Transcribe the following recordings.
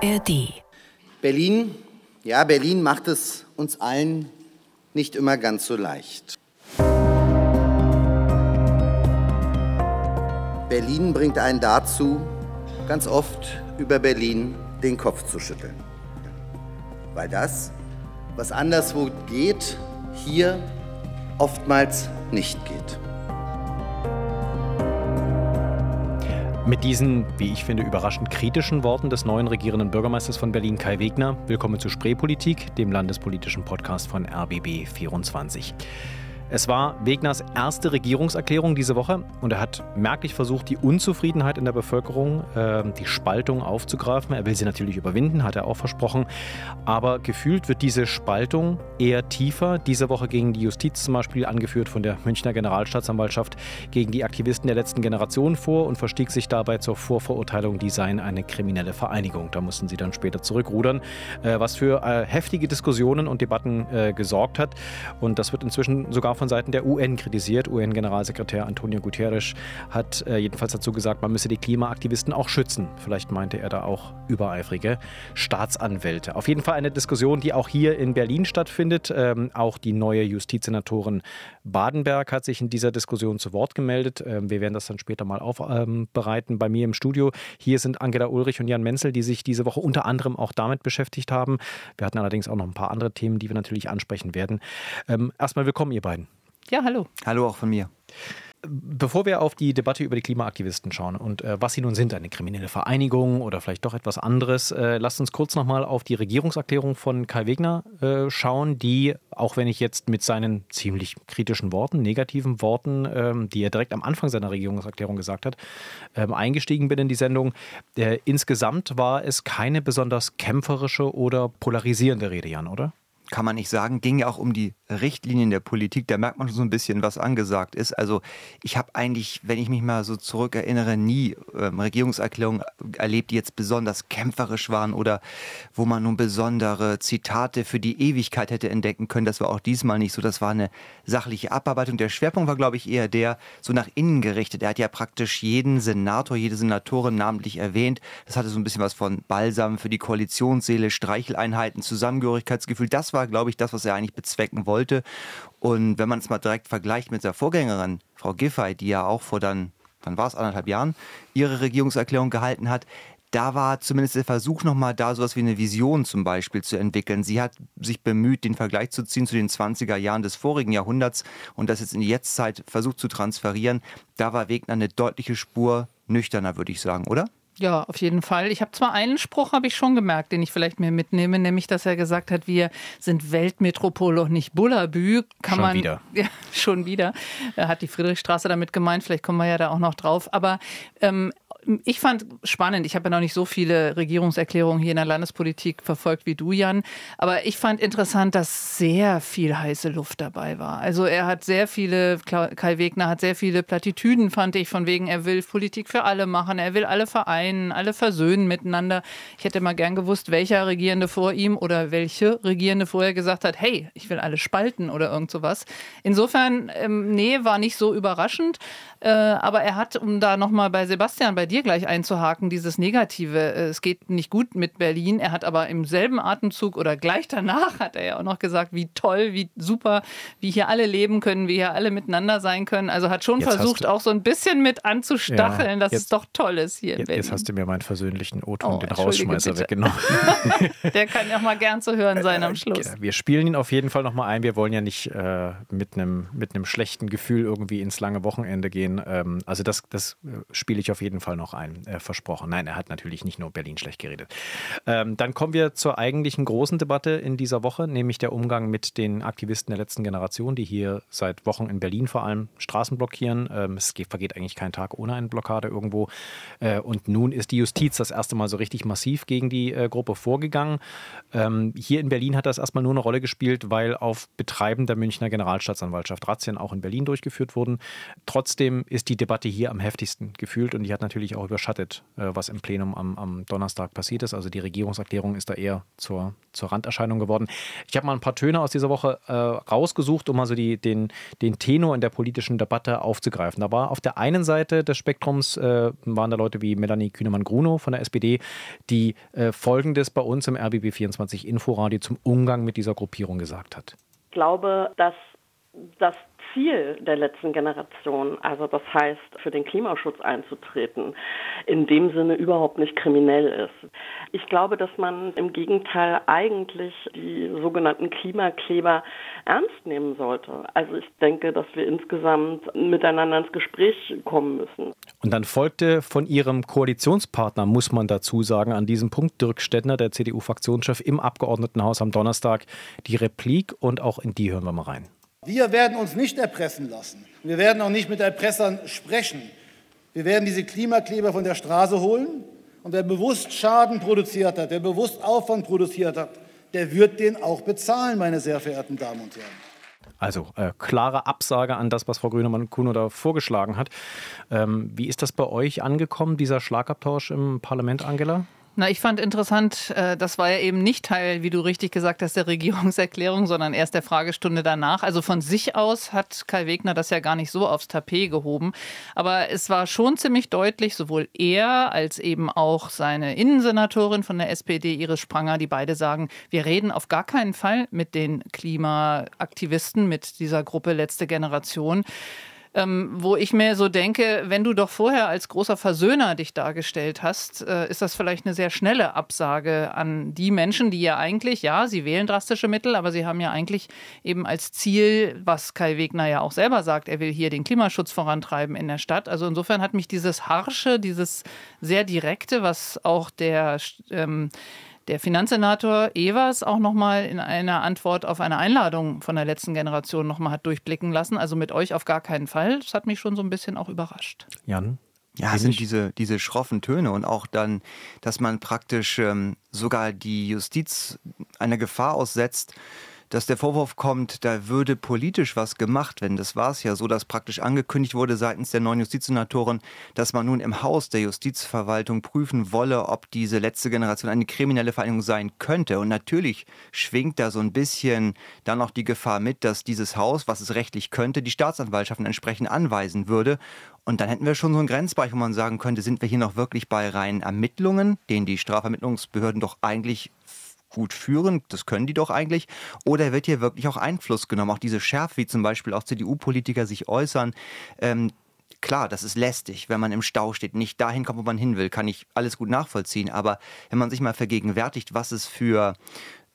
ARD. Berlin, ja, Berlin macht es uns allen nicht immer ganz so leicht. Berlin bringt einen dazu, ganz oft über Berlin den Kopf zu schütteln. Weil das, was anderswo geht, hier oftmals nicht geht. Mit diesen, wie ich finde, überraschend kritischen Worten des neuen regierenden Bürgermeisters von Berlin, Kai Wegner, willkommen zu Spreepolitik, dem landespolitischen Podcast von RBB 24. Es war Wegners erste Regierungserklärung diese Woche und er hat merklich versucht, die Unzufriedenheit in der Bevölkerung, äh, die Spaltung aufzugreifen. Er will sie natürlich überwinden, hat er auch versprochen. Aber gefühlt wird diese Spaltung eher tiefer. Diese Woche gegen die Justiz zum Beispiel, angeführt von der Münchner Generalstaatsanwaltschaft, gegen die Aktivisten der letzten Generation vor und verstieg sich dabei zur Vorverurteilung, die seien eine kriminelle Vereinigung. Da mussten sie dann später zurückrudern, äh, was für äh, heftige Diskussionen und Debatten äh, gesorgt hat. Und das wird inzwischen sogar von Seiten der UN kritisiert. UN-Generalsekretär Antonio Guterres hat äh, jedenfalls dazu gesagt, man müsse die Klimaaktivisten auch schützen. Vielleicht meinte er da auch übereifrige Staatsanwälte. Auf jeden Fall eine Diskussion, die auch hier in Berlin stattfindet. Ähm, auch die neue Justizsenatorin Badenberg hat sich in dieser Diskussion zu Wort gemeldet. Ähm, wir werden das dann später mal aufbereiten ähm, bei mir im Studio. Hier sind Angela Ulrich und Jan Menzel, die sich diese Woche unter anderem auch damit beschäftigt haben. Wir hatten allerdings auch noch ein paar andere Themen, die wir natürlich ansprechen werden. Ähm, erstmal willkommen, ihr beiden. Ja, hallo. Hallo auch von mir. Bevor wir auf die Debatte über die Klimaaktivisten schauen und äh, was sie nun sind, eine kriminelle Vereinigung oder vielleicht doch etwas anderes, äh, lasst uns kurz nochmal auf die Regierungserklärung von Kai Wegner äh, schauen, die, auch wenn ich jetzt mit seinen ziemlich kritischen Worten, negativen Worten, ähm, die er direkt am Anfang seiner Regierungserklärung gesagt hat, ähm, eingestiegen bin in die Sendung, insgesamt war es keine besonders kämpferische oder polarisierende Rede, Jan, oder? Kann man nicht sagen, ging ja auch um die Richtlinien der Politik. Da merkt man schon so ein bisschen, was angesagt ist. Also ich habe eigentlich, wenn ich mich mal so zurückerinnere, nie ähm, Regierungserklärungen erlebt, die jetzt besonders kämpferisch waren oder wo man nun besondere Zitate für die Ewigkeit hätte entdecken können. Das war auch diesmal nicht so. Das war eine sachliche Abarbeitung. Der Schwerpunkt war, glaube ich, eher der so nach innen gerichtet. Er hat ja praktisch jeden Senator, jede Senatorin namentlich erwähnt. Das hatte so ein bisschen was von Balsam für die Koalitionsseele, Streicheleinheiten, Zusammengehörigkeitsgefühl. Das war war, glaube ich, das, was er eigentlich bezwecken wollte. Und wenn man es mal direkt vergleicht mit der Vorgängerin, Frau Giffey, die ja auch vor dann, wann war es, anderthalb Jahren, ihre Regierungserklärung gehalten hat, da war zumindest der Versuch nochmal da, sowas wie eine Vision zum Beispiel zu entwickeln. Sie hat sich bemüht, den Vergleich zu ziehen zu den 20er Jahren des vorigen Jahrhunderts und das jetzt in die Jetztzeit versucht zu transferieren. Da war Wegner eine deutliche Spur nüchterner, würde ich sagen, oder? Ja, auf jeden Fall. Ich habe zwar einen Spruch, habe ich schon gemerkt, den ich vielleicht mir mitnehme, nämlich, dass er gesagt hat, wir sind Weltmetropole und nicht Bullabü. Kann schon man, wieder. Ja, schon wieder. Er hat die Friedrichstraße damit gemeint, vielleicht kommen wir ja da auch noch drauf. Aber ähm, ich fand spannend, ich habe ja noch nicht so viele Regierungserklärungen hier in der Landespolitik verfolgt wie du, Jan, aber ich fand interessant, dass sehr viel heiße Luft dabei war. Also er hat sehr viele, Kai Wegner hat sehr viele Plattitüden, fand ich, von wegen, er will Politik für alle machen, er will alle vereinen, alle versöhnen miteinander. Ich hätte mal gern gewusst, welcher Regierende vor ihm oder welche Regierende vorher gesagt hat, hey, ich will alle spalten oder irgend sowas. Insofern, ähm, nee, war nicht so überraschend, äh, aber er hat, um da nochmal bei Sebastian, bei dir dir gleich einzuhaken, dieses Negative. Äh, es geht nicht gut mit Berlin. Er hat aber im selben Atemzug oder gleich danach hat er ja auch noch gesagt, wie toll, wie super, wie hier alle leben können, wie hier alle miteinander sein können. Also hat schon jetzt versucht, auch so ein bisschen mit anzustacheln, ja, dass jetzt, es doch toll ist hier in Berlin. Jetzt hast du mir meinen versöhnlichen O-Ton, oh, den Rausschmeißer, bitte. weggenommen. Der kann ja auch mal gern zu hören sein am Schluss. Wir spielen ihn auf jeden Fall nochmal ein. Wir wollen ja nicht äh, mit einem mit schlechten Gefühl irgendwie ins lange Wochenende gehen. Ähm, also das, das äh, spiele ich auf jeden Fall noch ein, äh, versprochen. Nein, er hat natürlich nicht nur Berlin schlecht geredet. Ähm, dann kommen wir zur eigentlichen großen Debatte in dieser Woche, nämlich der Umgang mit den Aktivisten der letzten Generation, die hier seit Wochen in Berlin vor allem Straßen blockieren. Ähm, es geht, vergeht eigentlich kein Tag ohne eine Blockade irgendwo. Äh, und nun ist die Justiz das erste Mal so richtig massiv gegen die äh, Gruppe vorgegangen. Ähm, hier in Berlin hat das erstmal nur eine Rolle gespielt, weil auf Betreiben der Münchner Generalstaatsanwaltschaft Razzien auch in Berlin durchgeführt wurden. Trotzdem ist die Debatte hier am heftigsten gefühlt und die hat natürlich auch überschattet, äh, was im Plenum am, am, Donnerstag passiert ist. Also die Regierungserklärung ist da eher zur, zur Randerscheinung geworden. Ich habe mal ein paar Töne aus dieser Woche äh, rausgesucht, um also die, den, den Tenor in der politischen Debatte aufzugreifen. Da war auf der einen Seite des Spektrums äh, waren da Leute wie Melanie Stefanie Kühnemann-Grunow von der SPD, die äh, Folgendes bei uns im RBB24 Inforadio zum Umgang mit dieser Gruppierung gesagt hat. Ich glaube, dass das Ziel der letzten Generation, also das heißt, für den Klimaschutz einzutreten, in dem Sinne überhaupt nicht kriminell ist. Ich glaube, dass man im Gegenteil eigentlich die sogenannten Klimakleber ernst nehmen sollte. Also ich denke, dass wir insgesamt miteinander ins Gespräch kommen müssen. Und dann folgte von Ihrem Koalitionspartner, muss man dazu sagen, an diesem Punkt Dirk Stettner, der CDU-Fraktionschef im Abgeordnetenhaus am Donnerstag, die Replik und auch in die hören wir mal rein. Wir werden uns nicht erpressen lassen. Wir werden auch nicht mit Erpressern sprechen. Wir werden diese Klimakleber von der Straße holen und wer bewusst Schaden produziert hat, der bewusst Aufwand produziert hat, der wird den auch bezahlen, meine sehr verehrten Damen und Herren. Also äh, klare Absage an das, was Frau Grünemann-Kuno da vorgeschlagen hat. Ähm, wie ist das bei euch angekommen, dieser Schlagabtausch im Parlament, Angela? Na, ich fand interessant, äh, das war ja eben nicht Teil, wie du richtig gesagt hast, der Regierungserklärung, sondern erst der Fragestunde danach. Also von sich aus hat Kai Wegner das ja gar nicht so aufs Tapet gehoben. Aber es war schon ziemlich deutlich, sowohl er als eben auch seine Innensenatorin von der SPD, Iris Spranger, die beide sagen, wir reden auf gar keinen Fall mit den Klimaaktivisten, mit dieser Gruppe Letzte Generation ähm, wo ich mir so denke, wenn du doch vorher als großer Versöhner dich dargestellt hast, äh, ist das vielleicht eine sehr schnelle Absage an die Menschen, die ja eigentlich, ja, sie wählen drastische Mittel, aber sie haben ja eigentlich eben als Ziel, was Kai Wegner ja auch selber sagt, er will hier den Klimaschutz vorantreiben in der Stadt. Also insofern hat mich dieses Harsche, dieses sehr direkte, was auch der ähm, der Finanzsenator Evers auch nochmal in einer Antwort auf eine Einladung von der letzten Generation nochmal hat durchblicken lassen. Also mit euch auf gar keinen Fall. Das hat mich schon so ein bisschen auch überrascht. Jan? Ja, es sind diese, diese schroffen Töne und auch dann, dass man praktisch ähm, sogar die Justiz einer Gefahr aussetzt, dass der Vorwurf kommt, da würde politisch was gemacht werden. Das war es ja so, dass praktisch angekündigt wurde seitens der neuen Justizsenatoren, dass man nun im Haus der Justizverwaltung prüfen wolle, ob diese letzte Generation eine kriminelle Vereinigung sein könnte. Und natürlich schwingt da so ein bisschen dann noch die Gefahr mit, dass dieses Haus, was es rechtlich könnte, die Staatsanwaltschaften entsprechend anweisen würde. Und dann hätten wir schon so einen Grenzbereich, wo man sagen könnte, sind wir hier noch wirklich bei reinen Ermittlungen, denen die Strafvermittlungsbehörden doch eigentlich gut führen, das können die doch eigentlich, oder wird hier wirklich auch Einfluss genommen? Auch diese Schärfe, wie zum Beispiel auch CDU-Politiker sich äußern, ähm, Klar, das ist lästig, wenn man im Stau steht, nicht dahin kommt, wo man hin will, kann ich alles gut nachvollziehen. Aber wenn man sich mal vergegenwärtigt, was es für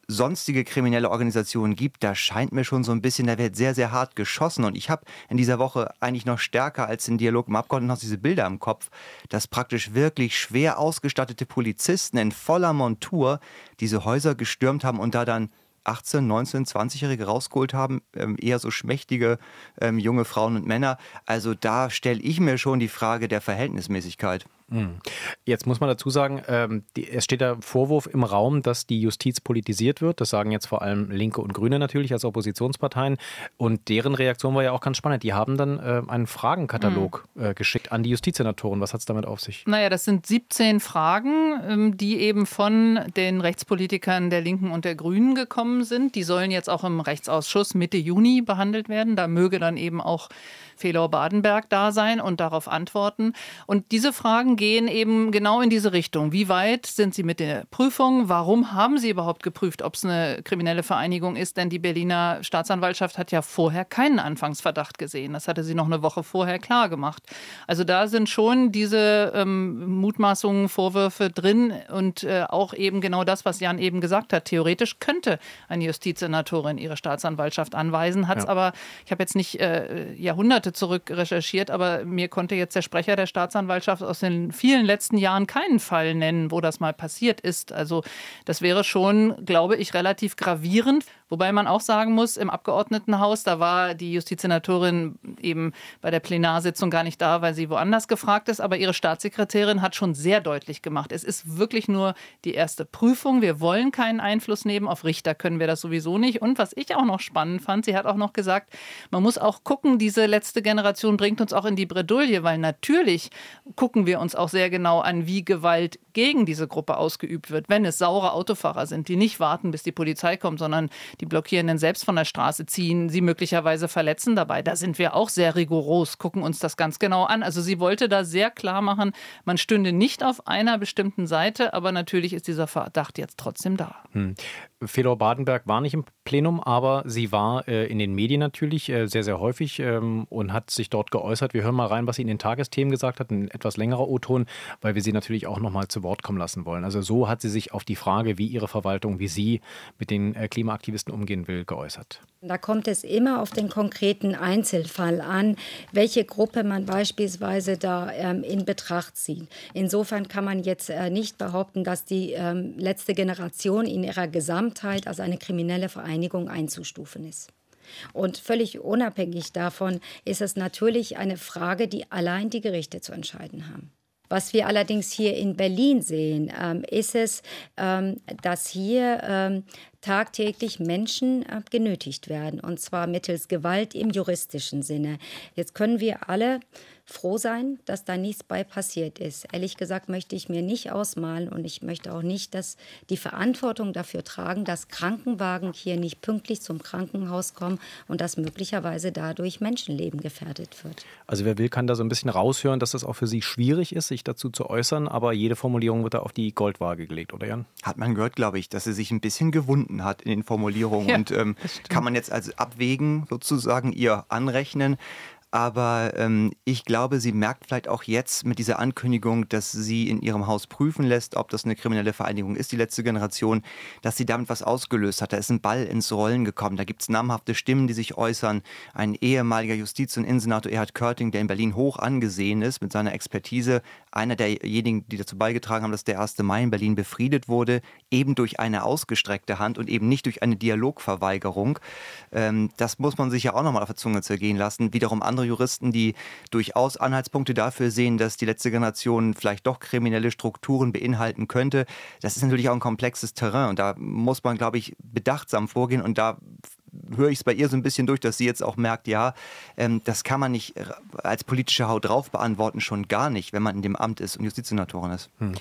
sonstige kriminelle Organisationen gibt, da scheint mir schon so ein bisschen, da wird sehr, sehr hart geschossen. Und ich habe in dieser Woche eigentlich noch stärker als im Dialog im Abgeordnetenhaus diese Bilder im Kopf, dass praktisch wirklich schwer ausgestattete Polizisten in voller Montur diese Häuser gestürmt haben und da dann 18, 19, 20-Jährige rausgeholt haben, ähm, eher so schmächtige ähm, junge Frauen und Männer. Also da stelle ich mir schon die Frage der Verhältnismäßigkeit. Hm. Jetzt muss man dazu sagen, ähm, die, es steht der Vorwurf im Raum, dass die Justiz politisiert wird. Das sagen jetzt vor allem Linke und Grüne natürlich als Oppositionsparteien. Und deren Reaktion war ja auch ganz spannend. Die haben dann äh, einen Fragenkatalog hm. äh, geschickt an die Justizsenatoren. Was hat es damit auf sich? Naja, das sind 17 Fragen, ähm, die eben von den Rechtspolitikern der Linken und der Grünen gekommen sind. Die sollen jetzt auch im Rechtsausschuss Mitte Juni behandelt werden. Da möge dann eben auch Felor-Badenberg da sein und darauf antworten. Und diese Fragen gehen eben genau in diese Richtung. Wie weit sind Sie mit der Prüfung? Warum haben Sie überhaupt geprüft, ob es eine kriminelle Vereinigung ist? Denn die Berliner Staatsanwaltschaft hat ja vorher keinen Anfangsverdacht gesehen. Das hatte sie noch eine Woche vorher klar gemacht. Also da sind schon diese ähm, Mutmaßungen, Vorwürfe drin und äh, auch eben genau das, was Jan eben gesagt hat. Theoretisch könnte eine Justizsenatorin ihre Staatsanwaltschaft anweisen, hat es ja. aber, ich habe jetzt nicht äh, Jahrhunderte Monate zurück recherchiert, aber mir konnte jetzt der Sprecher der Staatsanwaltschaft aus den vielen letzten Jahren keinen Fall nennen, wo das mal passiert ist. Also das wäre schon, glaube ich, relativ gravierend. Wobei man auch sagen muss, im Abgeordnetenhaus, da war die Justizsenatorin eben bei der Plenarsitzung gar nicht da, weil sie woanders gefragt ist. Aber ihre Staatssekretärin hat schon sehr deutlich gemacht, es ist wirklich nur die erste Prüfung. Wir wollen keinen Einfluss nehmen. Auf Richter können wir das sowieso nicht. Und was ich auch noch spannend fand, sie hat auch noch gesagt, man muss auch gucken, diese letzte Generation bringt uns auch in die Bredouille, weil natürlich gucken wir uns auch sehr genau an, wie Gewalt gegen diese Gruppe ausgeübt wird. Wenn es saure Autofahrer sind, die nicht warten, bis die Polizei kommt, sondern die Blockierenden selbst von der Straße ziehen, sie möglicherweise verletzen dabei. Da sind wir auch sehr rigoros, gucken uns das ganz genau an. Also sie wollte da sehr klar machen, man stünde nicht auf einer bestimmten Seite, aber natürlich ist dieser Verdacht jetzt trotzdem da. Hm. Fedor Badenberg war nicht im Plenum, aber sie war äh, in den Medien natürlich äh, sehr, sehr häufig ähm, und hat sich dort geäußert. Wir hören mal rein, was sie in den Tagesthemen gesagt hat, ein etwas längerer O-Ton, weil wir sie natürlich auch noch mal zu Wort kommen lassen wollen. Also so hat sie sich auf die Frage, wie ihre Verwaltung, wie sie mit den äh, Klimaaktivisten umgehen will, geäußert. Da kommt es immer auf den konkreten Einzelfall an, welche Gruppe man beispielsweise da ähm, in Betracht zieht. Insofern kann man jetzt äh, nicht behaupten, dass die ähm, letzte Generation in ihrer Gesamtheit als eine kriminelle Vereinigung einzustufen ist. Und völlig unabhängig davon ist es natürlich eine Frage, die allein die Gerichte zu entscheiden haben. Was wir allerdings hier in Berlin sehen, ähm, ist es, ähm, dass hier ähm, tagtäglich Menschen äh, genötigt werden, und zwar mittels Gewalt im juristischen Sinne. Jetzt können wir alle froh sein, dass da nichts bei passiert ist. Ehrlich gesagt möchte ich mir nicht ausmalen und ich möchte auch nicht, dass die Verantwortung dafür tragen, dass Krankenwagen hier nicht pünktlich zum Krankenhaus kommen und dass möglicherweise dadurch Menschenleben gefährdet wird. Also wer will, kann da so ein bisschen raushören, dass es auch für Sie schwierig ist, sich dazu zu äußern, aber jede Formulierung wird da auf die Goldwaage gelegt, oder Jan? Hat man gehört, glaube ich, dass sie sich ein bisschen gewunden hat in den Formulierungen ja, und ähm, kann man jetzt also abwägen, sozusagen ihr anrechnen. Aber ähm, ich glaube, sie merkt vielleicht auch jetzt mit dieser Ankündigung, dass sie in ihrem Haus prüfen lässt, ob das eine kriminelle Vereinigung ist, die letzte Generation, dass sie damit was ausgelöst hat. Da ist ein Ball ins Rollen gekommen. Da gibt es namhafte Stimmen, die sich äußern. Ein ehemaliger Justiz- und Innensenator Erhard Körting, der in Berlin hoch angesehen ist mit seiner Expertise, einer derjenigen, die dazu beigetragen haben, dass der 1. Mai in Berlin befriedet wurde, eben durch eine ausgestreckte Hand und eben nicht durch eine Dialogverweigerung. Ähm, das muss man sich ja auch nochmal auf der Zunge zergehen lassen. Wiederum andere andere Juristen, die durchaus Anhaltspunkte dafür sehen, dass die letzte Generation vielleicht doch kriminelle Strukturen beinhalten könnte. Das ist natürlich auch ein komplexes Terrain und da muss man, glaube ich, bedachtsam vorgehen und da höre ich es bei ihr so ein bisschen durch, dass sie jetzt auch merkt, ja, ähm, das kann man nicht als politische Haut drauf beantworten, schon gar nicht, wenn man in dem Amt ist und Justizsenatorin ist. Hm.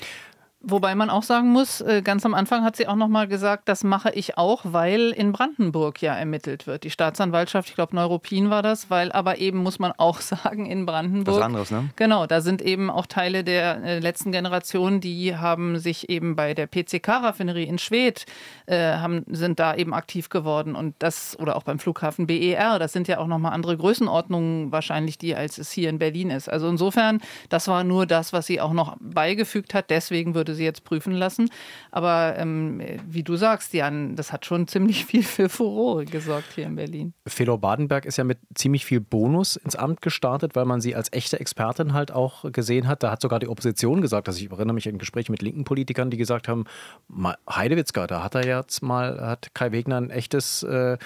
Wobei man auch sagen muss, äh, ganz am Anfang hat sie auch noch mal gesagt, das mache ich auch, weil in Brandenburg ja ermittelt wird. Die Staatsanwaltschaft, ich glaube Neuruppin war das, weil aber eben muss man auch sagen, in Brandenburg. Was anderes, ne? Genau, da sind eben auch Teile der äh, letzten Generation, die haben sich eben bei der PCK-Raffinerie in Schwedt, äh, haben, sind da eben aktiv geworden und das, oder auch beim Flughafen BER, das sind ja auch noch mal andere Größenordnungen wahrscheinlich, die als es hier in Berlin ist. Also insofern, das war nur das, was sie auch noch beigefügt hat. Deswegen würde würde sie jetzt prüfen lassen. Aber ähm, wie du sagst, Jan, das hat schon ziemlich viel für Furore gesorgt hier in Berlin. Fedor Badenberg ist ja mit ziemlich viel Bonus ins Amt gestartet, weil man sie als echte Expertin halt auch gesehen hat. Da hat sogar die Opposition gesagt, dass ich erinnere mich an Gespräche mit linken Politikern, die gesagt haben, Heidewitzka, da hat er jetzt mal, hat Kai Wegner ein echtes äh,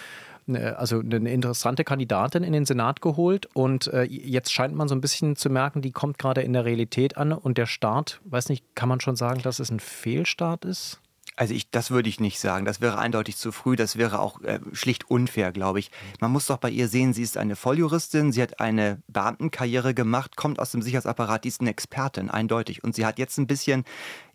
also eine interessante Kandidatin in den Senat geholt und äh, jetzt scheint man so ein bisschen zu merken, die kommt gerade in der Realität an und der Start, weiß nicht, kann man schon sagen, dass es ein Fehlstart ist? Also ich, das würde ich nicht sagen. Das wäre eindeutig zu früh. Das wäre auch äh, schlicht unfair, glaube ich. Man muss doch bei ihr sehen, sie ist eine Volljuristin, sie hat eine Beamtenkarriere gemacht, kommt aus dem Sicherheitsapparat, die ist eine Expertin, eindeutig. Und sie hat jetzt ein bisschen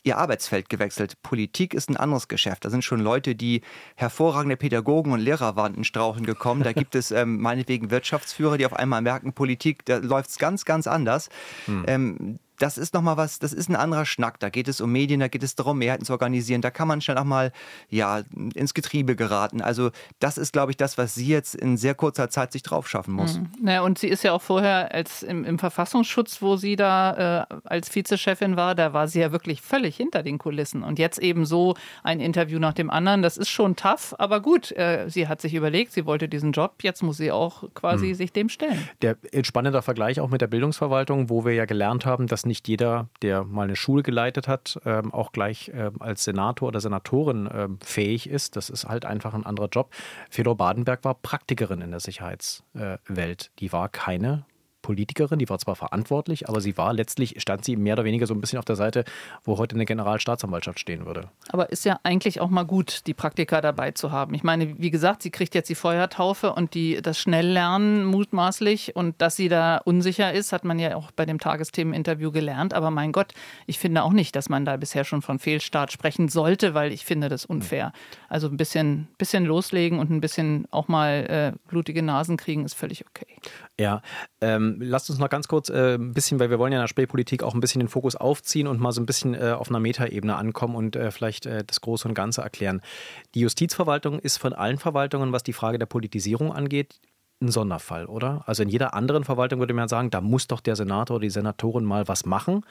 ihr Arbeitsfeld gewechselt. Politik ist ein anderes Geschäft. Da sind schon Leute, die hervorragende Pädagogen und Lehrer waren in Strauchen gekommen. Da gibt es ähm, meinetwegen Wirtschaftsführer, die auf einmal merken, Politik, da läuft es ganz, ganz anders. Hm. Ähm, das ist nochmal was, das ist ein anderer Schnack. Da geht es um Medien, da geht es darum, Mehrheiten zu organisieren. Da kann man schnell auch mal ja, ins Getriebe geraten. Also das ist, glaube ich, das, was sie jetzt in sehr kurzer Zeit sich drauf schaffen muss. Mhm. Naja, und sie ist ja auch vorher als im, im Verfassungsschutz, wo sie da äh, als Vizechefin war, da war sie ja wirklich völlig hinter den Kulissen. Und jetzt eben so ein Interview nach dem anderen, das ist schon tough, aber gut, äh, sie hat sich überlegt, sie wollte diesen Job, jetzt muss sie auch quasi mhm. sich dem stellen. Der spannende Vergleich auch mit der Bildungsverwaltung, wo wir ja gelernt haben, dass nicht jeder, der mal eine Schule geleitet hat, ähm, auch gleich ähm, als Senator oder Senatorin ähm, fähig ist. Das ist halt einfach ein anderer Job. Fedor Badenberg war Praktikerin in der Sicherheitswelt. Die war keine Politikerin, die war zwar verantwortlich, aber sie war letztlich, stand sie mehr oder weniger so ein bisschen auf der Seite, wo heute eine Generalstaatsanwaltschaft stehen würde. Aber ist ja eigentlich auch mal gut, die Praktika dabei zu haben. Ich meine, wie gesagt, sie kriegt jetzt die Feuertaufe und die, das Schnelllernen mutmaßlich und dass sie da unsicher ist, hat man ja auch bei dem Tagesthemeninterview gelernt. Aber mein Gott, ich finde auch nicht, dass man da bisher schon von Fehlstart sprechen sollte, weil ich finde das unfair. Also ein bisschen, bisschen loslegen und ein bisschen auch mal äh, blutige Nasen kriegen ist völlig okay. Ja, ähm, lasst uns noch ganz kurz äh, ein bisschen, weil wir wollen ja in der Spätpolitik auch ein bisschen den Fokus aufziehen und mal so ein bisschen äh, auf einer Metaebene ankommen und äh, vielleicht äh, das Große und Ganze erklären. Die Justizverwaltung ist von allen Verwaltungen, was die Frage der Politisierung angeht, ein Sonderfall, oder? Also in jeder anderen Verwaltung würde man sagen, da muss doch der Senator oder die Senatorin mal was machen.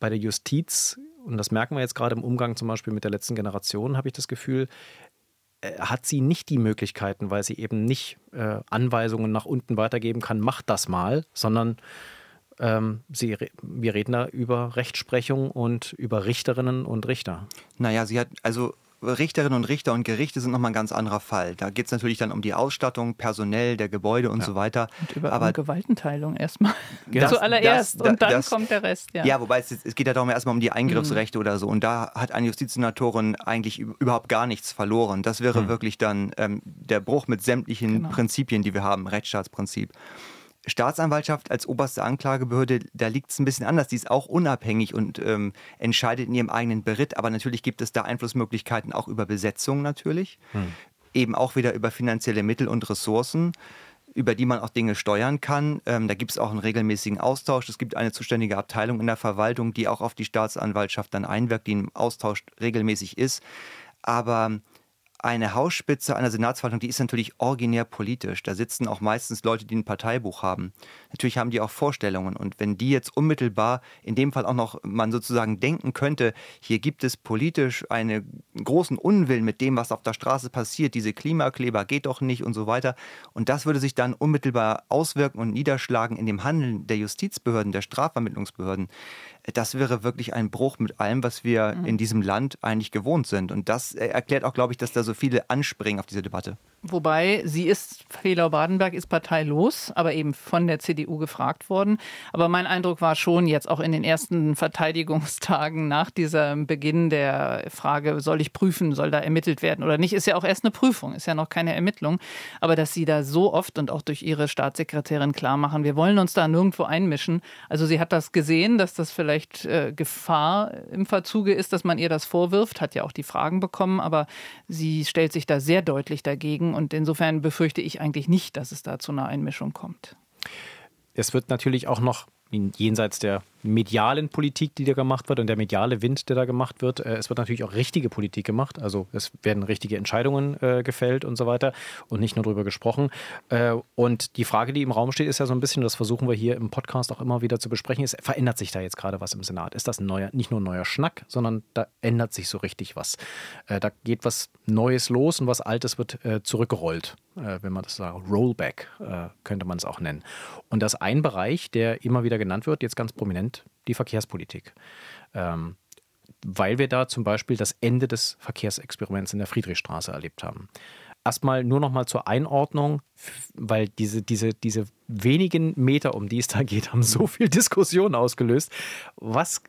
Bei der Justiz, und das merken wir jetzt gerade im Umgang zum Beispiel mit der letzten Generation, habe ich das Gefühl, hat sie nicht die Möglichkeiten, weil sie eben nicht äh, Anweisungen nach unten weitergeben kann, macht das mal, sondern ähm, sie, wir reden da über Rechtsprechung und über Richterinnen und Richter. Naja, sie hat also Richterinnen und Richter und Gerichte sind nochmal ein ganz anderer Fall. Da geht es natürlich dann um die Ausstattung, personell der Gebäude und ja. so weiter. Und über Aber Gewaltenteilung erstmal. Das, Zuallererst das, und dann das, kommt der Rest. Ja, ja wobei es, es, geht ja darum erstmal um die Eingriffsrechte mhm. oder so. Und da hat eine Justizsenatorin eigentlich überhaupt gar nichts verloren. Das wäre mhm. wirklich dann ähm, der Bruch mit sämtlichen genau. Prinzipien, die wir haben, Rechtsstaatsprinzip. Staatsanwaltschaft als oberste Anklagebehörde, da liegt es ein bisschen anders. Die ist auch unabhängig und ähm, entscheidet in ihrem eigenen Beritt. Aber natürlich gibt es da Einflussmöglichkeiten auch über Besetzung natürlich. Hm. Eben auch wieder über finanzielle Mittel und Ressourcen über die man auch Dinge steuern kann. Ähm, da gibt es auch einen regelmäßigen Austausch. Es gibt eine zuständige Abteilung in der Verwaltung, die auch auf die Staatsanwaltschaft dann einwirkt, die im Austausch regelmäßig ist. Aber eine Hausspitze einer Senatsverwaltung, die ist natürlich originär politisch. Da sitzen auch meistens Leute, die ein Parteibuch haben. Natürlich haben die auch Vorstellungen. Und wenn die jetzt unmittelbar, in dem Fall auch noch man sozusagen denken könnte, hier gibt es politisch einen großen Unwillen mit dem, was auf der Straße passiert, diese Klimakleber geht doch nicht und so weiter. Und das würde sich dann unmittelbar auswirken und niederschlagen in dem Handeln der Justizbehörden, der Strafvermittlungsbehörden das wäre wirklich ein Bruch mit allem, was wir mhm. in diesem Land eigentlich gewohnt sind. Und das äh, erklärt auch, glaube ich, dass da so viele anspringen auf diese Debatte. Wobei sie ist, Fehlau-Badenberg ist parteilos, aber eben von der CDU gefragt worden. Aber mein Eindruck war schon jetzt auch in den ersten Verteidigungstagen nach diesem Beginn der Frage, soll ich prüfen, soll da ermittelt werden oder nicht, ist ja auch erst eine Prüfung, ist ja noch keine Ermittlung. Aber dass sie da so oft und auch durch ihre Staatssekretärin klar machen, wir wollen uns da nirgendwo einmischen. Also sie hat das gesehen, dass das vielleicht äh, Gefahr im Verzuge ist, dass man ihr das vorwirft, hat ja auch die Fragen bekommen, aber sie stellt sich da sehr deutlich dagegen und insofern befürchte ich eigentlich nicht, dass es da zu einer Einmischung kommt. Es wird natürlich auch noch jenseits der medialen Politik, die da gemacht wird und der mediale Wind, der da gemacht wird. Äh, es wird natürlich auch richtige Politik gemacht. Also es werden richtige Entscheidungen äh, gefällt und so weiter und nicht nur darüber gesprochen. Äh, und die Frage, die im Raum steht, ist ja so ein bisschen, das versuchen wir hier im Podcast auch immer wieder zu besprechen, ist, verändert sich da jetzt gerade was im Senat? Ist das ein neuer, nicht nur ein neuer Schnack, sondern da ändert sich so richtig was. Äh, da geht was Neues los und was Altes wird äh, zurückgerollt, äh, wenn man das sagt. Rollback könnte man es auch nennen. Und das ein Bereich, der immer wieder genannt wird, jetzt ganz prominent die Verkehrspolitik. Ähm, weil wir da zum Beispiel das Ende des Verkehrsexperiments in der Friedrichstraße erlebt haben. Erstmal nur noch mal zur Einordnung, weil diese, diese, diese wenigen Meter, um die es da geht, haben so viel Diskussion ausgelöst. Was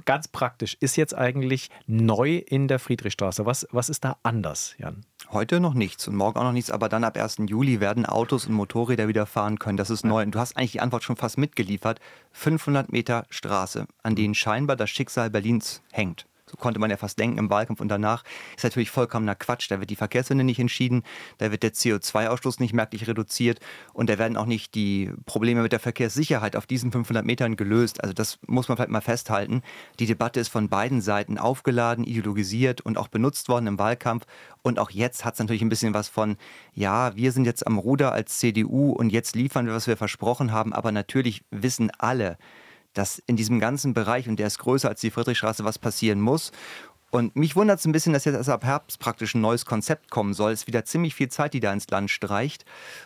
ganz praktisch ist jetzt eigentlich neu in der Friedrichstraße? Was, was ist da anders, Jan? Heute noch nichts und morgen auch noch nichts, aber dann ab 1. Juli werden Autos und Motorräder wieder fahren können. Das ist neu. Und du hast eigentlich die Antwort schon fast mitgeliefert. 500 Meter Straße, an denen scheinbar das Schicksal Berlins hängt konnte man ja fast denken im Wahlkampf und danach, ist natürlich vollkommener Quatsch. Da wird die Verkehrswende nicht entschieden, da wird der CO2-Ausstoß nicht merklich reduziert und da werden auch nicht die Probleme mit der Verkehrssicherheit auf diesen 500 Metern gelöst. Also das muss man vielleicht mal festhalten. Die Debatte ist von beiden Seiten aufgeladen, ideologisiert und auch benutzt worden im Wahlkampf. Und auch jetzt hat es natürlich ein bisschen was von, ja, wir sind jetzt am Ruder als CDU und jetzt liefern wir, was wir versprochen haben. Aber natürlich wissen alle, dass in diesem ganzen Bereich, und der ist größer als die Friedrichstraße, was passieren muss. Und mich wundert es ein bisschen, dass jetzt ab Herbst praktisch ein neues Konzept kommen soll. Es ist wieder ziemlich viel Zeit, die da ins Land streicht.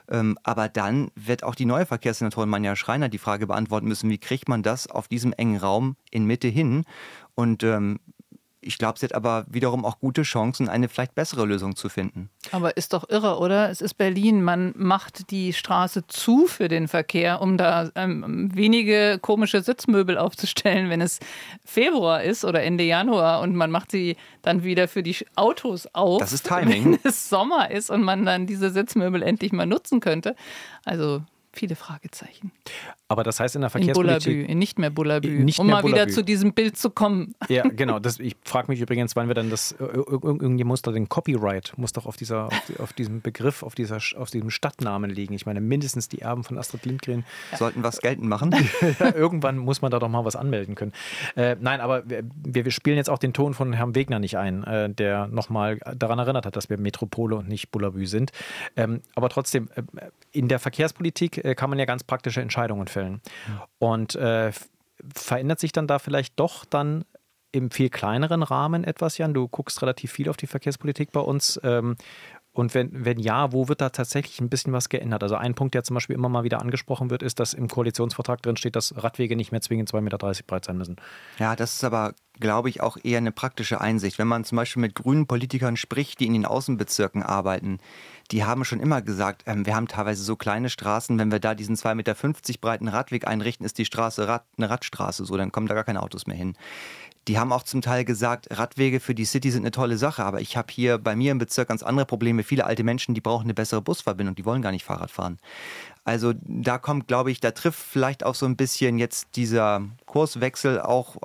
Ähm, aber dann wird auch die neue Verkehrssenatorin Manja Schreiner die Frage beantworten müssen, wie kriegt man das auf diesem engen Raum in Mitte hin? Und ähm, ich glaube, sie hat aber wiederum auch gute Chancen, eine vielleicht bessere Lösung zu finden. Aber ist doch irre, oder? Es ist Berlin. Man macht die Straße zu für den Verkehr, um da ähm, wenige komische Sitzmöbel aufzustellen, wenn es Februar ist oder Ende Januar. Und man macht sie dann wieder für die Autos auf. Das ist Timing. Wenn es Sommer ist und man dann diese Sitzmöbel endlich mal nutzen könnte. Also viele Fragezeichen. Aber das heißt in der Verkehrspolitik... In Bullabü, nicht mehr Bullabü, nicht um mehr mal Bullabü. wieder zu diesem Bild zu kommen. Ja, genau. Das, ich frage mich übrigens, wann wir dann das... Irgendwie muss doch den Copyright, muss doch auf, dieser, auf, auf, diesem Begriff, auf, dieser, auf diesem Stadtnamen liegen. Ich meine, mindestens die Erben von Astrid Lindgren... Ja. Sollten was geltend machen. irgendwann muss man da doch mal was anmelden können. Äh, nein, aber wir, wir, spielen jetzt auch den Ton von Herrn Wegner nicht ein, äh, der nochmal daran erinnert hat, dass wir Metropole und nicht Bullabü sind. Ähm, aber trotzdem, äh, in der Verkehrspolitik äh, kann man ja ganz praktische Entscheidungen fällen. Und äh, verändert sich dann da vielleicht doch dann im viel kleineren Rahmen etwas, Jan? Du guckst relativ viel auf die Verkehrspolitik bei uns. Ähm, und wenn, wenn ja, wo wird da tatsächlich ein bisschen was geändert? Also ein Punkt, der zum Beispiel immer mal wieder angesprochen wird, ist, dass im Koalitionsvertrag drin steht, dass Radwege nicht mehr zwingend 2,30 Meter breit sein müssen. Ja, das ist aber, glaube ich, auch eher eine praktische Einsicht. Wenn man zum Beispiel mit grünen Politikern spricht, die in den Außenbezirken arbeiten, die haben schon immer gesagt, ähm, wir haben teilweise so kleine Straßen, wenn wir da diesen 2,50 Meter breiten Radweg einrichten, ist die Straße Rad, eine Radstraße, so, dann kommen da gar keine Autos mehr hin. Die haben auch zum Teil gesagt, Radwege für die City sind eine tolle Sache, aber ich habe hier bei mir im Bezirk ganz andere Probleme. Viele alte Menschen, die brauchen eine bessere Busverbindung, die wollen gar nicht Fahrrad fahren. Also da kommt, glaube ich, da trifft vielleicht auch so ein bisschen jetzt dieser Kurswechsel auch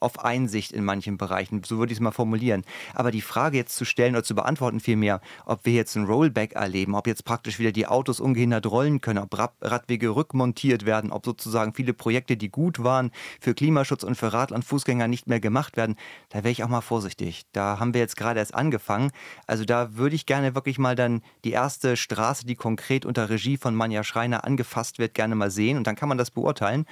auf Einsicht in manchen Bereichen, so würde ich es mal formulieren. Aber die Frage jetzt zu stellen oder zu beantworten vielmehr, ob wir jetzt ein Rollback erleben, ob jetzt praktisch wieder die Autos ungehindert rollen können, ob Radwege rückmontiert werden, ob sozusagen viele Projekte, die gut waren für Klimaschutz und für Radl- und Fußgänger nicht mehr gemacht werden, da wäre ich auch mal vorsichtig. Da haben wir jetzt gerade erst angefangen. Also da würde ich gerne wirklich mal dann die erste Straße, die konkret unter Regie von Manja Schreiner angefasst wird, gerne mal sehen und dann kann man das beurteilen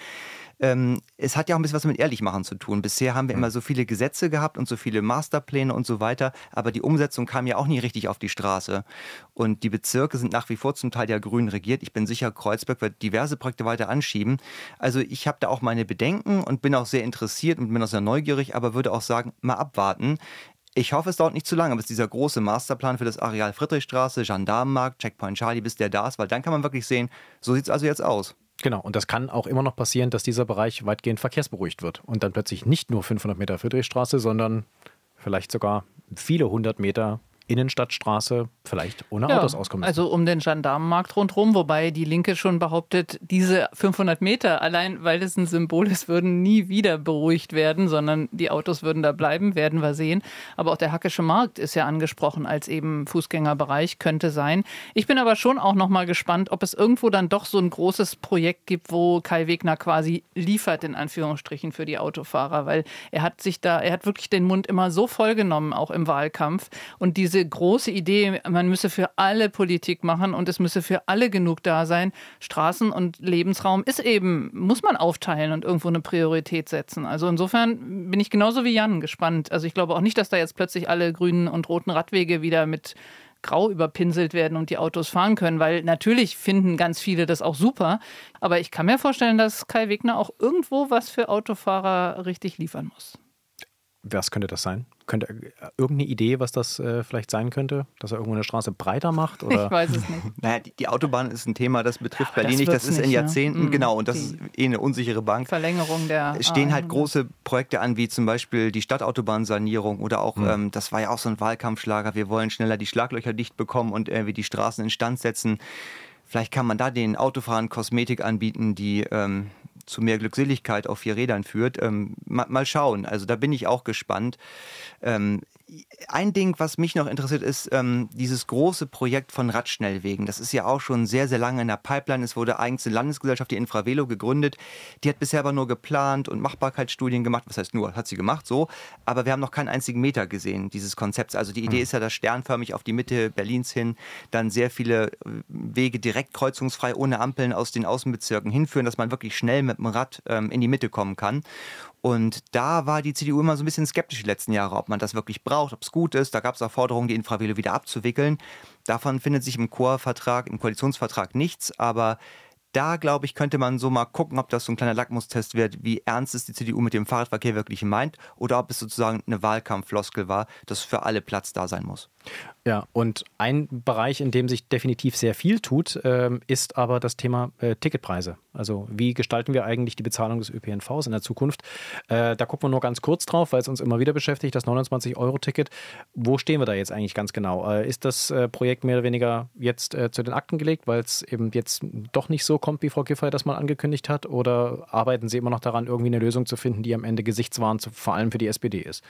ähm, es hat ja auch ein bisschen was mit Ehrlichmachen zu tun. Bisher haben wir immer so viele Gesetze gehabt und so viele Masterpläne und so weiter, aber die Umsetzung kam ja auch nie richtig auf die Straße. Und die Bezirke sind nach wie vor zum Teil ja grün regiert. Ich bin sicher, Kreuzberg wird diverse Projekte weiter anschieben. Also ich habe da auch meine Bedenken und bin auch sehr interessiert und bin auch sehr neugierig, aber würde auch sagen, mal abwarten. Ich hoffe, es dauert nicht zu lange, bis dieser große Masterplan für das Areal Friedrichstraße, Gendarmenmarkt, Checkpoint Charlie, bis der da ist, weil dann kann man wirklich sehen, so sieht es also jetzt aus. Genau, und das kann auch immer noch passieren, dass dieser Bereich weitgehend verkehrsberuhigt wird und dann plötzlich nicht nur 500 Meter Friedrichstraße, sondern vielleicht sogar viele hundert Meter Innenstadtstraße vielleicht ohne ja, Autos auskommen müssen. Also um den Gendarmenmarkt rundherum, wobei die Linke schon behauptet, diese 500 Meter, allein weil es ein Symbol ist, würden nie wieder beruhigt werden, sondern die Autos würden da bleiben, werden wir sehen. Aber auch der Hackische Markt ist ja angesprochen als eben Fußgängerbereich, könnte sein. Ich bin aber schon auch noch mal gespannt, ob es irgendwo dann doch so ein großes Projekt gibt, wo Kai Wegner quasi liefert, in Anführungsstrichen, für die Autofahrer, weil er hat sich da, er hat wirklich den Mund immer so vollgenommen, auch im Wahlkampf. Und diese große Idee, man müsse für alle Politik machen und es müsse für alle genug da sein. Straßen und Lebensraum ist eben, muss man aufteilen und irgendwo eine Priorität setzen. Also insofern bin ich genauso wie Jan gespannt. Also ich glaube auch nicht, dass da jetzt plötzlich alle grünen und roten Radwege wieder mit grau überpinselt werden und die Autos fahren können, weil natürlich finden ganz viele das auch super. Aber ich kann mir vorstellen, dass Kai Wegner auch irgendwo was für Autofahrer richtig liefern muss. Was könnte das sein? Könnte äh, irgendeine Idee, was das äh, vielleicht sein könnte? Dass er irgendwo eine Straße breiter macht? Oder? Ich weiß es nicht. Naja, die, die Autobahn ist ein Thema, das betrifft ja, Berlin das nicht. Das ist nicht, in? Jahrzehnten, ne? genau, und das ist eh eine unsichere Bank. Verlängerung der. Es stehen halt große Projekte an, wie zum Beispiel die Stadtautobahnsanierung oder auch, mhm. ähm, das war ja auch so ein Wahlkampfschlager, wir wollen schneller die Schlaglöcher dicht bekommen und irgendwie die Straßen instand setzen. Vielleicht kann man da den Autofahrern Kosmetik anbieten, die ähm, zu mehr Glückseligkeit auf vier Rädern führt. Ähm, mal, mal, schauen. Also da bin ich auch gespannt. Ähm, ein Ding, was mich noch interessiert, ist ähm, dieses große Projekt von Radschnellwegen. Das ist ja auch schon sehr, sehr lange in der Pipeline. Es wurde eigentlich eine Landesgesellschaft, die Infravelo, gegründet. Die hat bisher aber nur geplant und Machbarkeitsstudien gemacht. Was heißt nur, hat sie gemacht, so. Aber wir haben noch keinen einzigen Meter gesehen, dieses Konzepts. Also die Idee mhm. ist ja, dass sternförmig auf die Mitte Berlins hin dann sehr viele äh, Wege direkt kreuzungsfrei ohne Ampeln aus den Außenbezirken hinführen, dass man wirklich schnell mit dem Rad ähm, in die Mitte kommen kann. Und da war die CDU immer so ein bisschen skeptisch die letzten Jahre, ob man das wirklich braucht, ob es gut ist. Da gab es auch Forderungen, die Infravelo wieder abzuwickeln. Davon findet sich im Chorvertrag, im Koalitionsvertrag nichts, aber da, glaube ich, könnte man so mal gucken, ob das so ein kleiner Lackmustest wird, wie ernst es die CDU mit dem Fahrradverkehr wirklich meint oder ob es sozusagen eine Wahlkampffloskel war, dass für alle Platz da sein muss. Ja, und ein Bereich, in dem sich definitiv sehr viel tut, ähm, ist aber das Thema äh, Ticketpreise. Also wie gestalten wir eigentlich die Bezahlung des ÖPNVs in der Zukunft? Äh, da gucken wir nur ganz kurz drauf, weil es uns immer wieder beschäftigt, das 29-Euro-Ticket. Wo stehen wir da jetzt eigentlich ganz genau? Äh, ist das Projekt mehr oder weniger jetzt zu den Akten gelegt, weil es eben jetzt doch nicht so kommt, wie Frau Giffey das mal angekündigt hat? Oder arbeiten Sie immer noch daran, irgendwie eine Lösung zu finden, die am Ende gesichtswahrend vor allem für die SPD ist?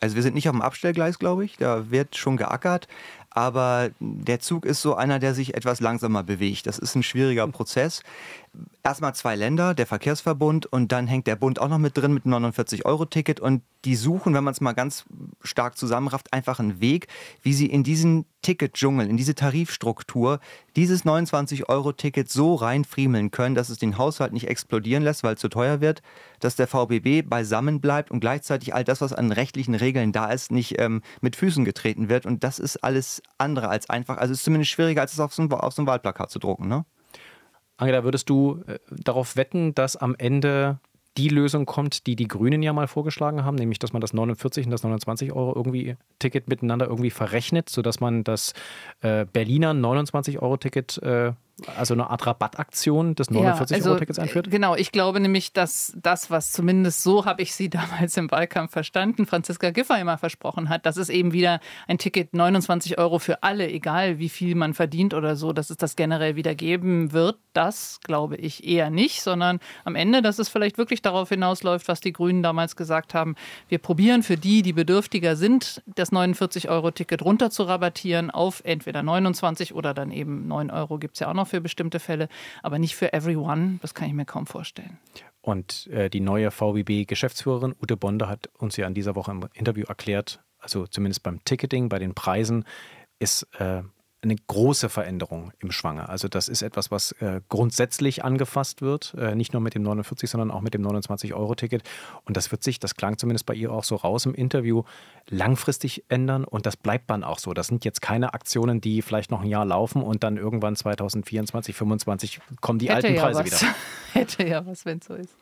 Also wir sind nicht auf dem Abstellgleis, glaube ich. Da wird schon geackert. Aber der Zug ist so einer, der sich etwas langsamer bewegt. Das ist ein schwieriger Prozess. Erstmal zwei Länder, der Verkehrsverbund und dann hängt der Bund auch noch mit drin mit einem 49-Euro-Ticket und die suchen, wenn man es mal ganz stark zusammenrafft, einfach einen Weg, wie sie in diesen Ticketdschungel, in diese Tarifstruktur dieses 29-Euro-Ticket so reinfriemeln können, dass es den Haushalt nicht explodieren lässt, weil es zu teuer wird, dass der VBB beisammen bleibt und gleichzeitig all das, was an rechtlichen Regeln da ist, nicht ähm, mit Füßen getreten wird. Und das ist alles andere als einfach, also es ist zumindest schwieriger, als es auf so ein, auf so ein Wahlplakat zu drucken, ne? Angela, würdest du äh, darauf wetten, dass am Ende die Lösung kommt, die die Grünen ja mal vorgeschlagen haben, nämlich dass man das 49 und das 29 Euro irgendwie Ticket miteinander irgendwie verrechnet, sodass man das äh, Berliner 29 Euro Ticket äh, also eine Art Rabattaktion des 49-Euro-Tickets ja, also, einführt? Genau, ich glaube nämlich, dass das, was zumindest so habe ich sie damals im Wahlkampf verstanden, Franziska Giffey immer versprochen hat, dass es eben wieder ein Ticket 29 Euro für alle, egal wie viel man verdient oder so, dass es das generell wieder geben wird. Das glaube ich eher nicht, sondern am Ende, dass es vielleicht wirklich darauf hinausläuft, was die Grünen damals gesagt haben. Wir probieren für die, die bedürftiger sind, das 49-Euro-Ticket runter zu rabattieren auf entweder 29 oder dann eben 9 Euro gibt es ja auch noch noch für bestimmte Fälle, aber nicht für everyone. Das kann ich mir kaum vorstellen. Und äh, die neue VBB-Geschäftsführerin Ute Bonde hat uns ja in dieser Woche im Interview erklärt, also zumindest beim Ticketing, bei den Preisen, ist äh, eine große Veränderung im Schwanger. Also das ist etwas, was äh, grundsätzlich angefasst wird, äh, nicht nur mit dem 49, sondern auch mit dem 29-Euro-Ticket. Und das wird sich, das klang zumindest bei ihr auch so raus im Interview, langfristig ändern und das bleibt dann auch so. Das sind jetzt keine Aktionen, die vielleicht noch ein Jahr laufen und dann irgendwann 2024, 2025 kommen die Hätte alten Preise ja wieder. Hätte ja was, wenn es so ist.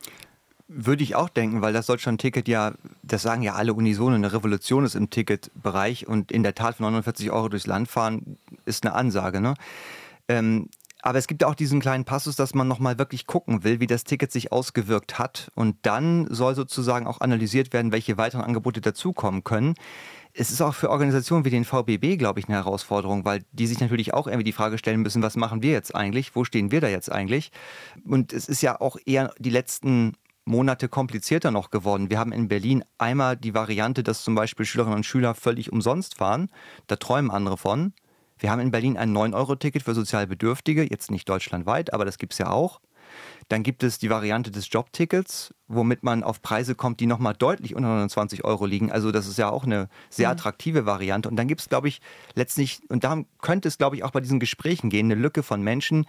Würde ich auch denken, weil das Deutschland-Ticket ja, das sagen ja alle unisono, eine Revolution ist im Ticketbereich und in der Tat für 49 Euro durchs Land fahren ist eine Ansage. Ne? Ähm, aber es gibt auch diesen kleinen Passus, dass man nochmal wirklich gucken will, wie das Ticket sich ausgewirkt hat. Und dann soll sozusagen auch analysiert werden, welche weiteren Angebote dazukommen können. Es ist auch für Organisationen wie den VBB, glaube ich, eine Herausforderung, weil die sich natürlich auch irgendwie die Frage stellen müssen, was machen wir jetzt eigentlich? Wo stehen wir da jetzt eigentlich? Und es ist ja auch eher die letzten Monate komplizierter noch geworden. Wir haben in Berlin einmal die Variante, dass zum Beispiel Schülerinnen und Schüler völlig umsonst fahren. Da träumen andere von. Wir haben in Berlin ein 9-Euro-Ticket für sozial Bedürftige, jetzt nicht deutschlandweit, aber das gibt es ja auch. Dann gibt es die Variante des Jobtickets, womit man auf Preise kommt, die nochmal deutlich unter 29 Euro liegen. Also das ist ja auch eine sehr mhm. attraktive Variante. Und dann gibt es, glaube ich, letztlich, und da könnte es, glaube ich, auch bei diesen Gesprächen gehen, eine Lücke von Menschen,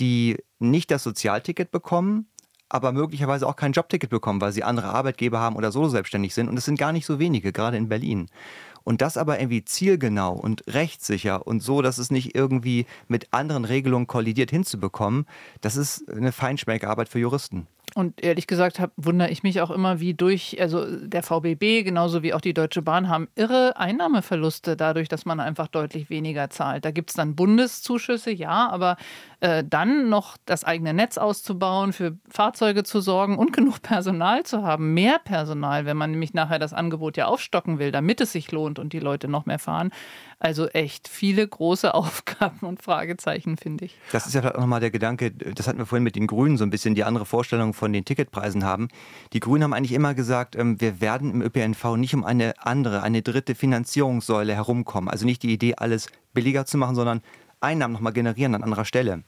die nicht das Sozialticket bekommen, aber möglicherweise auch kein Jobticket bekommen, weil sie andere Arbeitgeber haben oder solo selbstständig sind. Und es sind gar nicht so wenige, gerade in Berlin. Und das aber irgendwie zielgenau und rechtssicher und so, dass es nicht irgendwie mit anderen Regelungen kollidiert hinzubekommen, das ist eine Feinschmeckerarbeit für Juristen. Und ehrlich gesagt hab, wundere ich mich auch immer, wie durch, also der VBB genauso wie auch die Deutsche Bahn haben irre Einnahmeverluste dadurch, dass man einfach deutlich weniger zahlt. Da gibt es dann Bundeszuschüsse, ja, aber äh, dann noch das eigene Netz auszubauen, für Fahrzeuge zu sorgen und genug Personal zu haben, mehr Personal, wenn man nämlich nachher das Angebot ja aufstocken will, damit es sich lohnt und die Leute noch mehr fahren. Also echt viele große Aufgaben und Fragezeichen, finde ich. Das ist ja vielleicht auch nochmal der Gedanke, das hatten wir vorhin mit den Grünen so ein bisschen die andere Vorstellung von den Ticketpreisen haben. Die Grünen haben eigentlich immer gesagt, ähm, wir werden im ÖPNV nicht um eine andere, eine dritte Finanzierungssäule herumkommen. Also nicht die Idee, alles billiger zu machen, sondern Einnahmen nochmal generieren an anderer Stelle.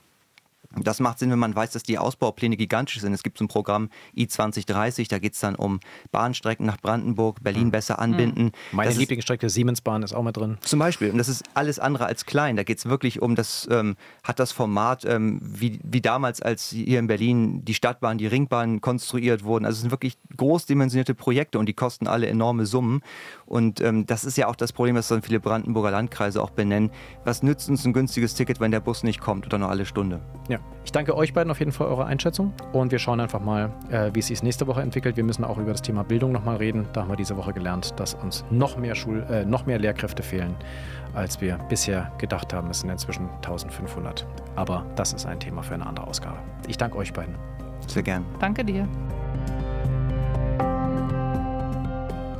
Das macht Sinn, wenn man weiß, dass die Ausbaupläne gigantisch sind. Es gibt so ein Programm I2030, da geht es dann um Bahnstrecken nach Brandenburg, Berlin mhm. besser anbinden. Meine das Lieblingsstrecke Siemensbahn ist auch mit drin. Zum Beispiel. Und das ist alles andere als klein. Da geht es wirklich um das, ähm, hat das Format, ähm, wie, wie damals, als hier in Berlin die Stadtbahn, die Ringbahn konstruiert wurden. Also es sind wirklich großdimensionierte Projekte und die kosten alle enorme Summen. Und ähm, das ist ja auch das Problem, das dann viele Brandenburger Landkreise auch benennen. Was nützt uns ein günstiges Ticket, wenn der Bus nicht kommt oder nur alle Stunde? Ja. Ich danke euch beiden auf jeden Fall eure Einschätzung und wir schauen einfach mal, äh, wie es sich nächste Woche entwickelt. Wir müssen auch über das Thema Bildung nochmal reden. Da haben wir diese Woche gelernt, dass uns noch mehr, Schul äh, noch mehr Lehrkräfte fehlen, als wir bisher gedacht haben. Es sind inzwischen 1500. Aber das ist ein Thema für eine andere Ausgabe. Ich danke euch beiden. Sehr gern. Danke dir.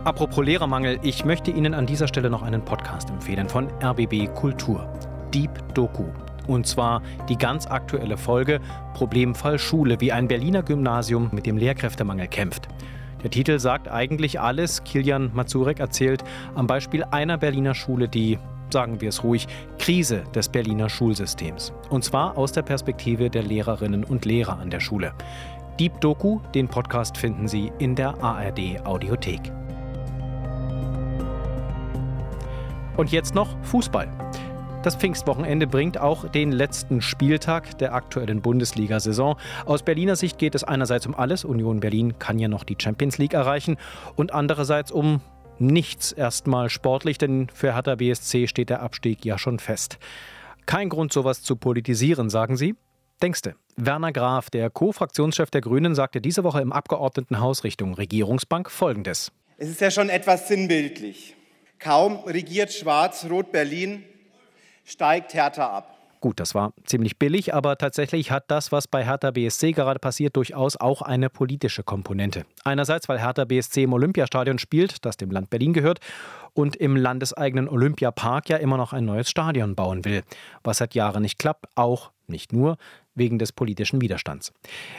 Apropos Lehrermangel, ich möchte Ihnen an dieser Stelle noch einen Podcast empfehlen von RBB Kultur. Deep Doku. Und zwar die ganz aktuelle Folge Problemfall Schule, wie ein Berliner Gymnasium mit dem Lehrkräftemangel kämpft. Der Titel sagt eigentlich alles. Kilian Mazurek erzählt am Beispiel einer Berliner Schule die, sagen wir es ruhig, Krise des Berliner Schulsystems. Und zwar aus der Perspektive der Lehrerinnen und Lehrer an der Schule. Deep Doku, den Podcast finden Sie in der ARD Audiothek. Und jetzt noch Fußball. Das Pfingstwochenende bringt auch den letzten Spieltag der aktuellen Bundesliga-Saison. Aus Berliner Sicht geht es einerseits um alles. Union Berlin kann ja noch die Champions League erreichen. Und andererseits um nichts erstmal sportlich, denn für Hertha BSC steht der Abstieg ja schon fest. Kein Grund, sowas zu politisieren, sagen Sie? Denkste. Werner Graf, der Co-Fraktionschef der Grünen, sagte diese Woche im Abgeordnetenhaus Richtung Regierungsbank Folgendes. Es ist ja schon etwas sinnbildlich. Kaum regiert Schwarz-Rot Berlin, steigt Hertha ab. Gut, das war ziemlich billig, aber tatsächlich hat das, was bei Hertha BSC gerade passiert, durchaus auch eine politische Komponente. Einerseits, weil Hertha BSC im Olympiastadion spielt, das dem Land Berlin gehört, und im landeseigenen Olympiapark ja immer noch ein neues Stadion bauen will, was seit Jahren nicht klappt, auch nicht nur wegen des politischen Widerstands.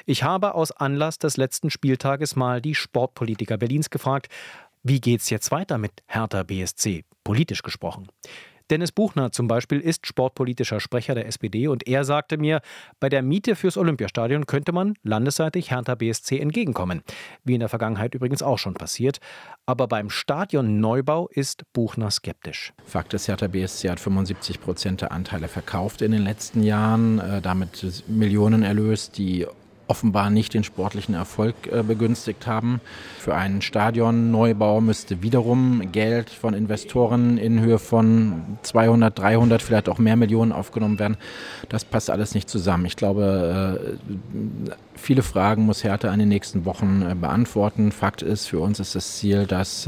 Ich habe aus Anlass des letzten Spieltages mal die Sportpolitiker Berlins gefragt, wie geht's jetzt weiter mit Hertha BSC, politisch gesprochen? Dennis Buchner zum Beispiel ist sportpolitischer Sprecher der SPD und er sagte mir, bei der Miete fürs Olympiastadion könnte man landesseitig Hertha BSC entgegenkommen. Wie in der Vergangenheit übrigens auch schon passiert. Aber beim Stadionneubau ist Buchner skeptisch. Fakt ist, Hertha BSC hat 75 Prozent der Anteile verkauft in den letzten Jahren, äh, damit Millionen erlöst, die offenbar nicht den sportlichen Erfolg äh, begünstigt haben. Für einen Stadionneubau müsste wiederum Geld von Investoren in Höhe von 200, 300, vielleicht auch mehr Millionen aufgenommen werden. Das passt alles nicht zusammen. Ich glaube, äh, viele Fragen muss Hertha in den nächsten Wochen äh, beantworten. Fakt ist, für uns ist das Ziel, dass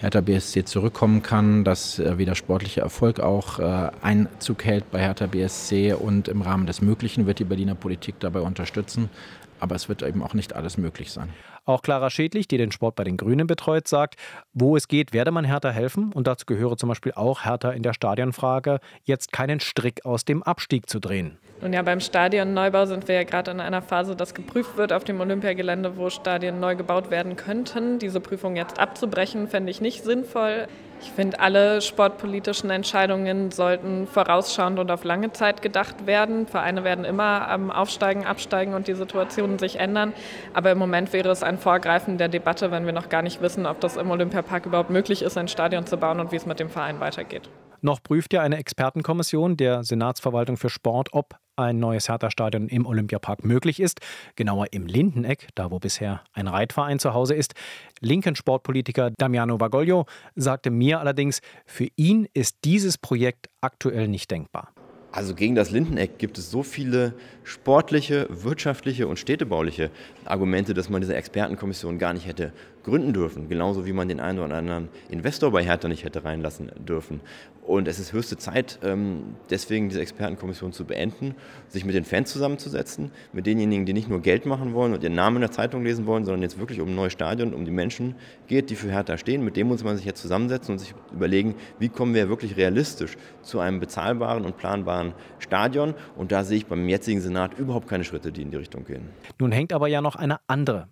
Hertha BSC zurückkommen kann, dass äh, wieder sportlicher Erfolg auch äh, Einzug hält bei Hertha BSC und im Rahmen des Möglichen wird die Berliner Politik dabei unterstützen. Aber es wird eben auch nicht alles möglich sein. Auch Clara Schädlich, die den Sport bei den Grünen betreut, sagt, wo es geht, werde man Hertha helfen. Und dazu gehöre zum Beispiel auch Hertha in der Stadionfrage, jetzt keinen Strick aus dem Abstieg zu drehen. Und ja, beim Stadionneubau sind wir ja gerade in einer Phase, dass geprüft wird auf dem Olympiagelände, wo Stadien neu gebaut werden könnten. Diese Prüfung jetzt abzubrechen, fände ich nicht sinnvoll. Ich finde, alle sportpolitischen Entscheidungen sollten vorausschauend und auf lange Zeit gedacht werden. Vereine werden immer am Aufsteigen, Absteigen und die Situationen sich ändern. Aber im Moment wäre es ein Vorgreifen der Debatte, wenn wir noch gar nicht wissen, ob das im Olympiapark überhaupt möglich ist, ein Stadion zu bauen und wie es mit dem Verein weitergeht. Noch prüft ja eine Expertenkommission der Senatsverwaltung für Sport, ob ein neues Hertha-Stadion im Olympiapark möglich ist. Genauer im Lindeneck, da wo bisher ein Reitverein zu Hause ist. Linken Sportpolitiker Damiano Vagoglio sagte mir allerdings, für ihn ist dieses Projekt aktuell nicht denkbar. Also gegen das Lindeneck gibt es so viele sportliche, wirtschaftliche und städtebauliche Argumente, dass man diese Expertenkommission gar nicht hätte gründen dürfen. Genauso wie man den einen oder anderen Investor bei Hertha nicht hätte reinlassen dürfen. Und es ist höchste Zeit, ähm, deswegen diese Expertenkommission zu beenden, sich mit den Fans zusammenzusetzen, mit denjenigen, die nicht nur Geld machen wollen und ihren Namen in der Zeitung lesen wollen, sondern jetzt wirklich um ein neues Stadion, um die Menschen geht, die für Hertha stehen. Mit dem muss man sich jetzt zusammensetzen und sich überlegen, wie kommen wir wirklich realistisch zu einem bezahlbaren und planbaren Stadion. Und da sehe ich beim jetzigen Senat überhaupt keine Schritte, die in die Richtung gehen. Nun hängt aber ja noch eine andere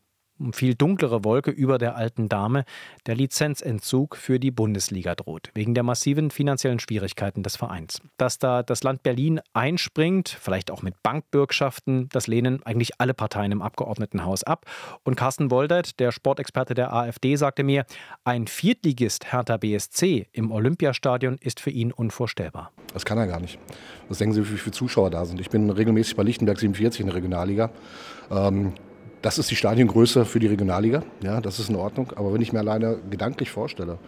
viel dunklere Wolke über der alten Dame. Der Lizenzentzug für die Bundesliga droht, wegen der massiven finanziellen Schwierigkeiten des Vereins. Dass da das Land Berlin einspringt, vielleicht auch mit Bankbürgschaften, das lehnen eigentlich alle Parteien im Abgeordnetenhaus ab. Und Carsten Woldert, der Sportexperte der AfD, sagte mir, ein Viertligist Hertha BSC im Olympiastadion ist für ihn unvorstellbar. Das kann er gar nicht. Was denken Sie, wie viele Zuschauer da sind? Ich bin regelmäßig bei Lichtenberg 47 in der Regionalliga. Ähm, das ist die Stadiongröße für die Regionalliga. Ja, das ist in Ordnung. Aber wenn ich mir alleine gedanklich vorstelle,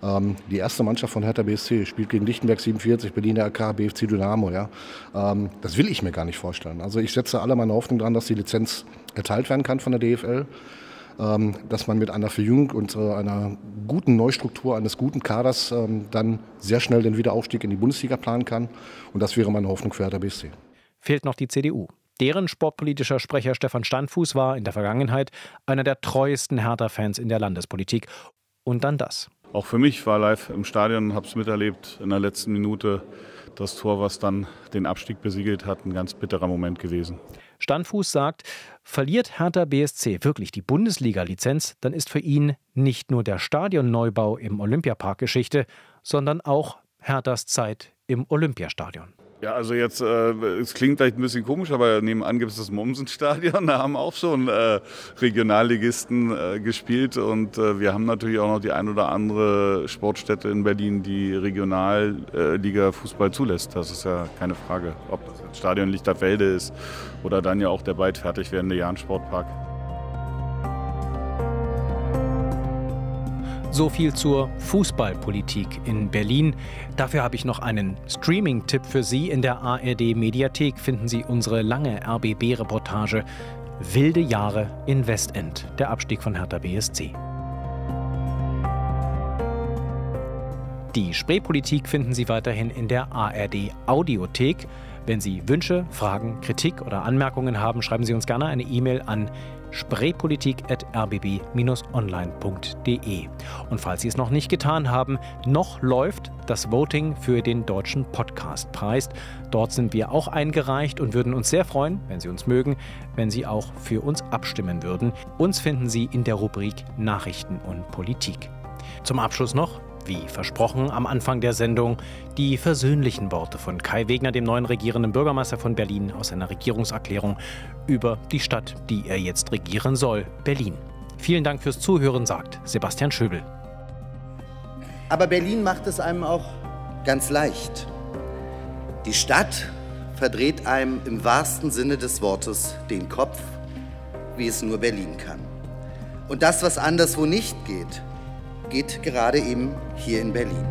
ähm, die erste Mannschaft von Hertha BSC spielt gegen Lichtenberg 47, Berliner AK, BFC Dynamo. Ja, ähm, das will ich mir gar nicht vorstellen. Also ich setze alle meine Hoffnung daran, dass die Lizenz erteilt werden kann von der DFL ähm, dass man mit einer Verjüngung und äh, einer guten Neustruktur eines guten Kaders ähm, dann sehr schnell den Wiederaufstieg in die Bundesliga planen kann. Und das wäre meine Hoffnung für Hertha BSC. Fehlt noch die CDU. Deren sportpolitischer Sprecher Stefan Standfuß war in der Vergangenheit einer der treuesten Hertha-Fans in der Landespolitik. Und dann das. Auch für mich war live im Stadion, habe es miterlebt in der letzten Minute. Das Tor, was dann den Abstieg besiegelt hat, ein ganz bitterer Moment gewesen. Standfuß sagt, verliert Hertha BSC wirklich die Bundesliga-Lizenz, dann ist für ihn nicht nur der Stadionneubau im Olympiapark Geschichte, sondern auch Herthas Zeit im Olympiastadion. Ja, also jetzt, äh, es klingt vielleicht ein bisschen komisch, aber nebenan gibt es das Mommsen-Stadion. Da haben auch schon äh, Regionalligisten äh, gespielt und äh, wir haben natürlich auch noch die ein oder andere Sportstätte in Berlin, die Regionalliga Fußball zulässt. Das ist ja keine Frage, ob das Stadion Lichterfelde ist oder dann ja auch der bald fertig werdende Jahn-Sportpark. So viel zur Fußballpolitik in Berlin. Dafür habe ich noch einen Streaming-Tipp für Sie. In der ARD-Mediathek finden Sie unsere lange RBB-Reportage Wilde Jahre in Westend, der Abstieg von Hertha BSC. Die Spreepolitik finden Sie weiterhin in der ARD Audiothek. Wenn Sie Wünsche, Fragen, Kritik oder Anmerkungen haben, schreiben Sie uns gerne eine E-Mail an spreepolitik.rbb-online.de. Und falls Sie es noch nicht getan haben, noch läuft das Voting für den Deutschen Podcastpreis. Dort sind wir auch eingereicht und würden uns sehr freuen, wenn Sie uns mögen, wenn Sie auch für uns abstimmen würden. Uns finden Sie in der Rubrik Nachrichten und Politik. Zum Abschluss noch wie versprochen am Anfang der Sendung, die versöhnlichen Worte von Kai Wegner, dem neuen regierenden Bürgermeister von Berlin, aus seiner Regierungserklärung über die Stadt, die er jetzt regieren soll, Berlin. Vielen Dank fürs Zuhören, sagt Sebastian Schöbel. Aber Berlin macht es einem auch ganz leicht. Die Stadt verdreht einem im wahrsten Sinne des Wortes den Kopf, wie es nur Berlin kann. Und das, was anderswo nicht geht, geht gerade eben hier in Berlin.